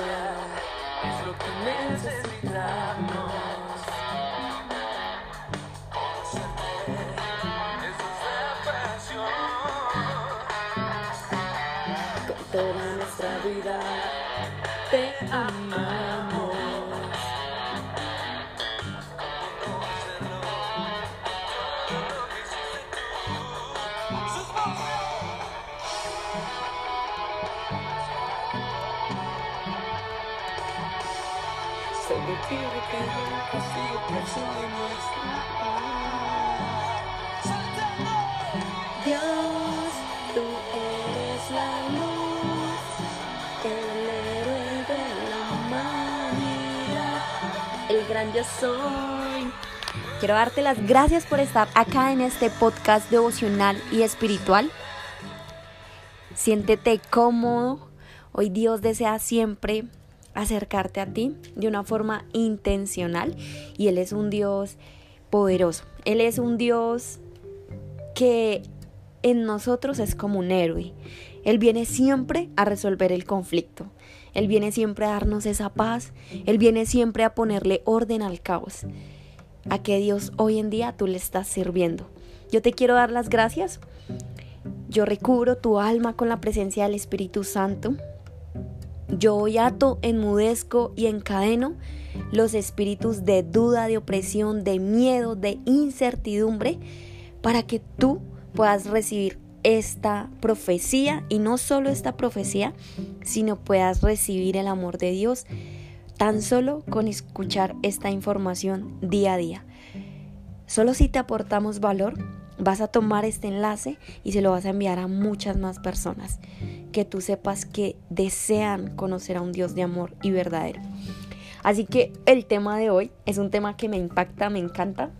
es lo que necesitamos. Con toda nuestra vida te amamos. Dios, tú eres la luz, el héroe de la humanidad, el gran yo soy. Quiero darte las gracias por estar acá en este podcast devocional y espiritual. Siéntete cómodo. Hoy Dios desea siempre acercarte a ti de una forma intencional y Él es un Dios poderoso. Él es un Dios que en nosotros es como un héroe. Él viene siempre a resolver el conflicto. Él viene siempre a darnos esa paz. Él viene siempre a ponerle orden al caos. A que Dios hoy en día tú le estás sirviendo. Yo te quiero dar las gracias. Yo recubro tu alma con la presencia del Espíritu Santo. Yo hoy ato, enmudezco y encadeno los espíritus de duda, de opresión, de miedo, de incertidumbre, para que tú puedas recibir esta profecía y no solo esta profecía, sino puedas recibir el amor de Dios tan solo con escuchar esta información día a día. Solo si te aportamos valor, vas a tomar este enlace y se lo vas a enviar a muchas más personas que tú sepas que desean conocer a un Dios de amor y verdadero. Así que el tema de hoy es un tema que me impacta, me encanta,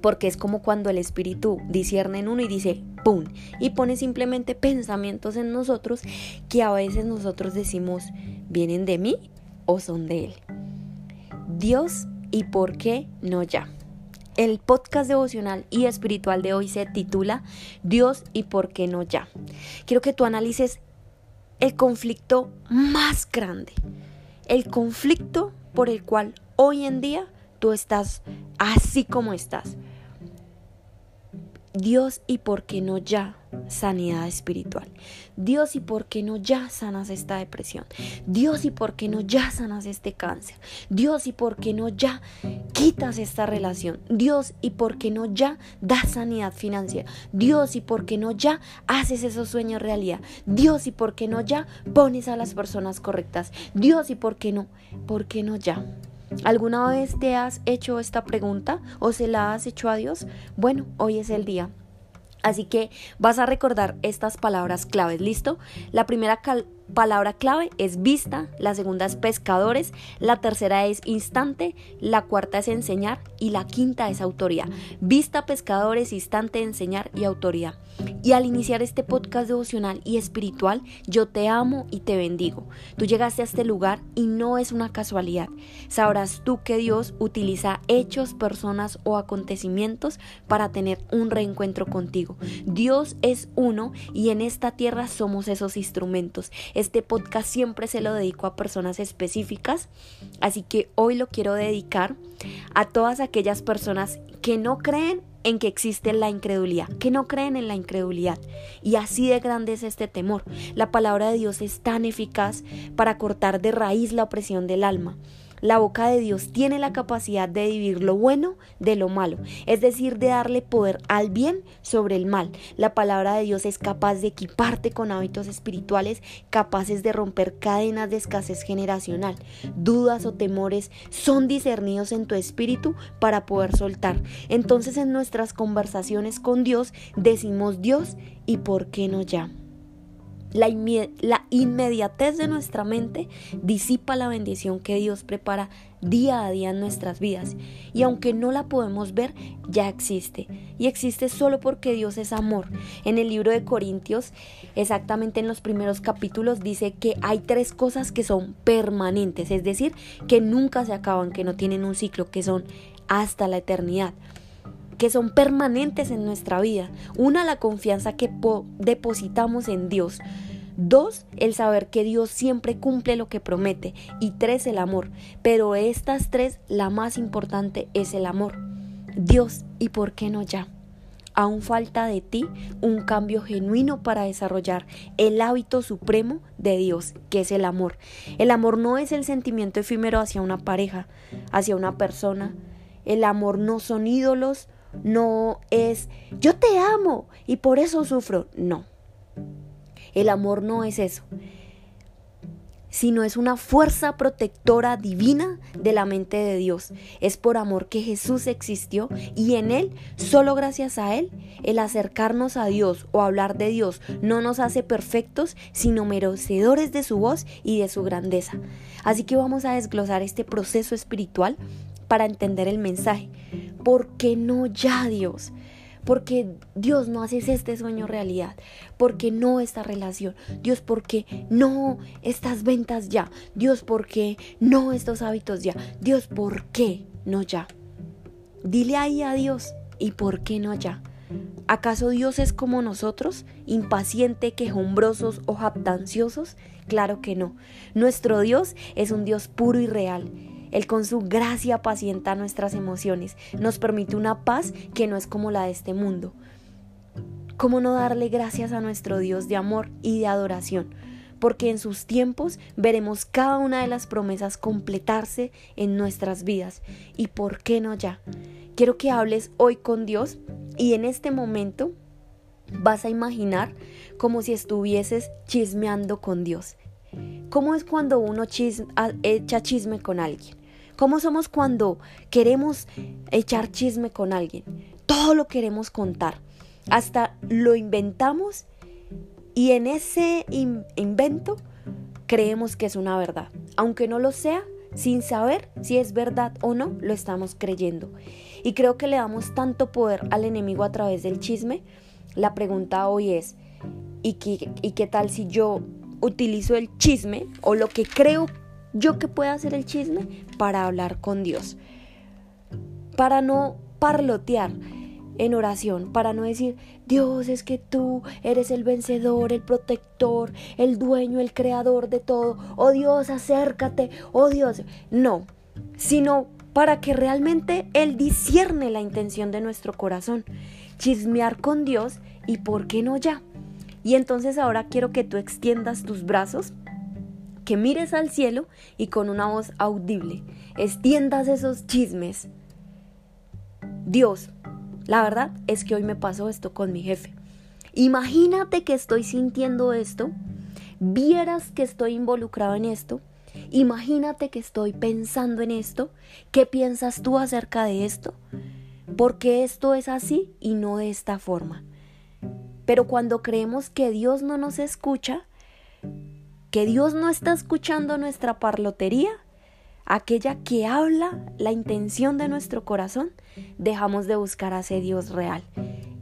porque es como cuando el espíritu discierne en uno y dice, ¡pum! Y pone simplemente pensamientos en nosotros que a veces nosotros decimos, ¿vienen de mí o son de Él? Dios y por qué no ya. El podcast devocional y espiritual de hoy se titula Dios y por qué no ya. Quiero que tú analices el conflicto más grande, el conflicto por el cual hoy en día tú estás así como estás. Dios y por qué no ya sanidad espiritual. Dios y por qué no ya sanas esta depresión. Dios y por qué no ya sanas este cáncer. Dios y por qué no ya quitas esta relación. Dios y por qué no ya das sanidad financiera. Dios y por qué no ya haces esos sueños realidad. Dios y por qué no ya pones a las personas correctas. Dios y por qué no, por qué no ya. ¿Alguna vez te has hecho esta pregunta o se la has hecho a Dios? Bueno, hoy es el día. Así que vas a recordar estas palabras claves, ¿listo? La primera palabra clave es vista, la segunda es pescadores, la tercera es instante, la cuarta es enseñar y la quinta es autoridad. Vista, pescadores, instante, enseñar y autoridad. Y al iniciar este podcast devocional y espiritual, yo te amo y te bendigo. Tú llegaste a este lugar y no es una casualidad. Sabrás tú que Dios utiliza hechos, personas o acontecimientos para tener un reencuentro contigo. Dios es uno y en esta tierra somos esos instrumentos. Este podcast siempre se lo dedico a personas específicas, así que hoy lo quiero dedicar a todas aquellas personas que no creen en que existe la incredulidad, que no creen en la incredulidad. Y así de grande es este temor. La palabra de Dios es tan eficaz para cortar de raíz la opresión del alma. La boca de Dios tiene la capacidad de dividir lo bueno de lo malo, es decir, de darle poder al bien sobre el mal. La palabra de Dios es capaz de equiparte con hábitos espirituales capaces de romper cadenas de escasez generacional. Dudas o temores son discernidos en tu espíritu para poder soltar. Entonces en nuestras conversaciones con Dios decimos Dios y por qué no ya. La, inmediatez de nuestra mente disipa la bendición que Dios prepara día a día en nuestras vidas. Y aunque no la podemos ver, ya existe. Y existe solo porque Dios es amor. En el libro de Corintios, exactamente en los primeros capítulos, dice que hay tres cosas que son permanentes, es decir, que nunca se acaban, que no tienen un ciclo, que son hasta la eternidad que son permanentes en nuestra vida. Una, la confianza que depositamos en Dios. Dos, el saber que Dios siempre cumple lo que promete. Y tres, el amor. Pero estas tres, la más importante es el amor. Dios, ¿y por qué no ya? Aún falta de ti un cambio genuino para desarrollar el hábito supremo de Dios, que es el amor. El amor no es el sentimiento efímero hacia una pareja, hacia una persona. El amor no son ídolos, no es yo te amo y por eso sufro. No. El amor no es eso sino es una fuerza protectora divina de la mente de Dios. Es por amor que Jesús existió y en Él, solo gracias a Él, el acercarnos a Dios o hablar de Dios no nos hace perfectos, sino merecedores de su voz y de su grandeza. Así que vamos a desglosar este proceso espiritual para entender el mensaje. ¿Por qué no ya Dios? Porque Dios no haces este sueño realidad, porque no esta relación, Dios porque no estas ventas ya, Dios porque no estos hábitos ya, Dios por qué no ya. Dile ahí a Dios, ¿y por qué no ya? ¿Acaso Dios es como nosotros, impaciente, quejumbrosos o jactanciosos? Claro que no. Nuestro Dios es un Dios puro y real él con su gracia pacienta nuestras emociones, nos permite una paz que no es como la de este mundo. ¿Cómo no darle gracias a nuestro Dios de amor y de adoración? Porque en sus tiempos veremos cada una de las promesas completarse en nuestras vidas. ¿Y por qué no ya? Quiero que hables hoy con Dios y en este momento vas a imaginar como si estuvieses chismeando con Dios. ¿Cómo es cuando uno echa chisme con alguien? ¿Cómo somos cuando queremos echar chisme con alguien? Todo lo queremos contar. Hasta lo inventamos y en ese invento creemos que es una verdad. Aunque no lo sea, sin saber si es verdad o no, lo estamos creyendo. Y creo que le damos tanto poder al enemigo a través del chisme. La pregunta hoy es, ¿y qué, y qué tal si yo utilizo el chisme o lo que creo yo que pueda hacer el chisme para hablar con Dios. Para no parlotear en oración, para no decir, Dios es que tú eres el vencedor, el protector, el dueño, el creador de todo. Oh Dios, acércate, oh Dios. No, sino para que realmente Él discierne la intención de nuestro corazón. Chismear con Dios y por qué no ya. Y entonces ahora quiero que tú extiendas tus brazos que mires al cielo y con una voz audible extiendas esos chismes. Dios, la verdad es que hoy me pasó esto con mi jefe. Imagínate que estoy sintiendo esto, vieras que estoy involucrado en esto, imagínate que estoy pensando en esto, ¿qué piensas tú acerca de esto? Porque esto es así y no de esta forma. Pero cuando creemos que Dios no nos escucha, que Dios no está escuchando nuestra parlotería, aquella que habla la intención de nuestro corazón, dejamos de buscar a ese Dios real.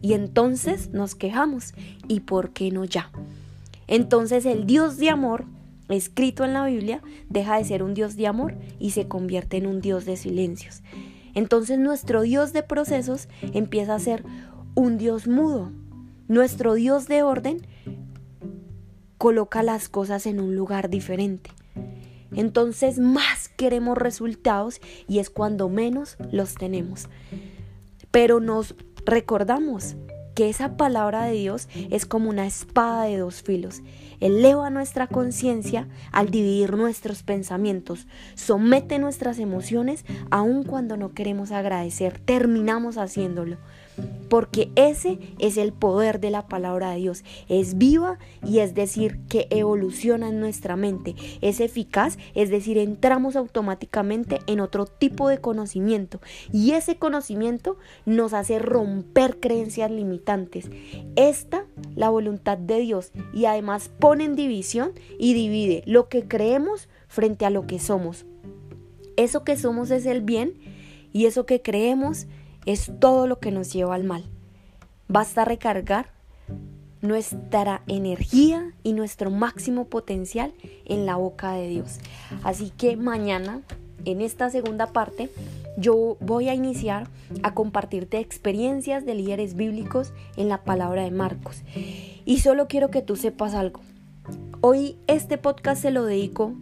Y entonces nos quejamos. ¿Y por qué no ya? Entonces el Dios de amor, escrito en la Biblia, deja de ser un Dios de amor y se convierte en un Dios de silencios. Entonces nuestro Dios de procesos empieza a ser un Dios mudo. Nuestro Dios de orden coloca las cosas en un lugar diferente. Entonces más queremos resultados y es cuando menos los tenemos. Pero nos recordamos que esa palabra de Dios es como una espada de dos filos. Eleva nuestra conciencia al dividir nuestros pensamientos, somete nuestras emociones aun cuando no queremos agradecer, terminamos haciéndolo porque ese es el poder de la palabra de Dios. Es viva y es decir que evoluciona en nuestra mente. Es eficaz, es decir, entramos automáticamente en otro tipo de conocimiento y ese conocimiento nos hace romper creencias limitantes. Esta, la voluntad de Dios y además pone en división y divide lo que creemos frente a lo que somos. Eso que somos es el bien y eso que creemos es todo lo que nos lleva al mal. Basta recargar nuestra energía y nuestro máximo potencial en la boca de Dios. Así que mañana, en esta segunda parte, yo voy a iniciar a compartirte experiencias de líderes bíblicos en la palabra de Marcos. Y solo quiero que tú sepas algo. Hoy este podcast se lo dedico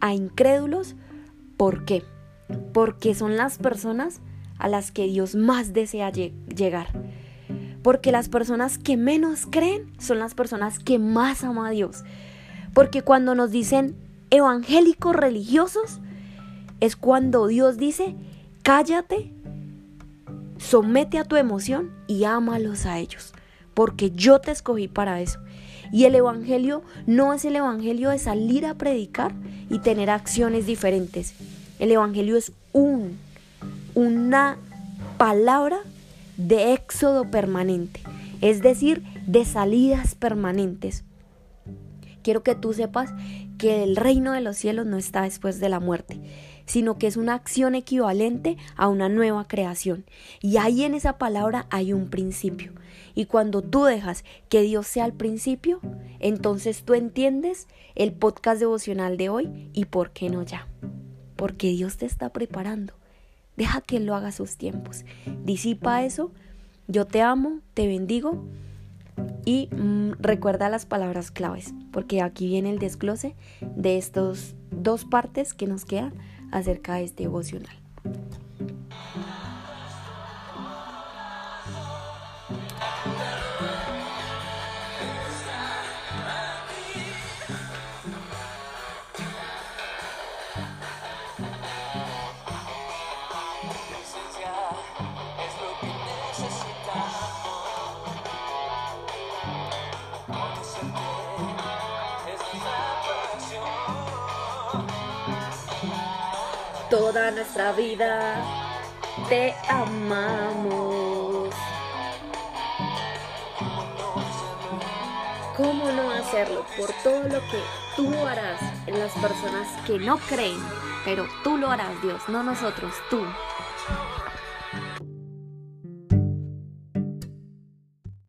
a incrédulos. ¿Por qué? Porque son las personas a las que Dios más desea llegar. Porque las personas que menos creen son las personas que más ama a Dios. Porque cuando nos dicen evangélicos religiosos, es cuando Dios dice, cállate, somete a tu emoción y ámalos a ellos. Porque yo te escogí para eso. Y el Evangelio no es el Evangelio de salir a predicar y tener acciones diferentes. El Evangelio es un, una palabra de éxodo permanente, es decir, de salidas permanentes. Quiero que tú sepas que el reino de los cielos no está después de la muerte, sino que es una acción equivalente a una nueva creación. Y ahí en esa palabra hay un principio. Y cuando tú dejas que Dios sea el principio, entonces tú entiendes el podcast devocional de hoy y por qué no ya. Porque Dios te está preparando Deja que Él lo haga a sus tiempos. Disipa eso. Yo te amo, te bendigo. Y mm, recuerda las palabras claves, porque aquí viene el desglose de estas dos partes que nos quedan acerca de este devocional. Toda nuestra vida te amamos. ¿Cómo no hacerlo? Por todo lo que tú harás en las personas que no creen, pero tú lo harás, Dios, no nosotros, tú.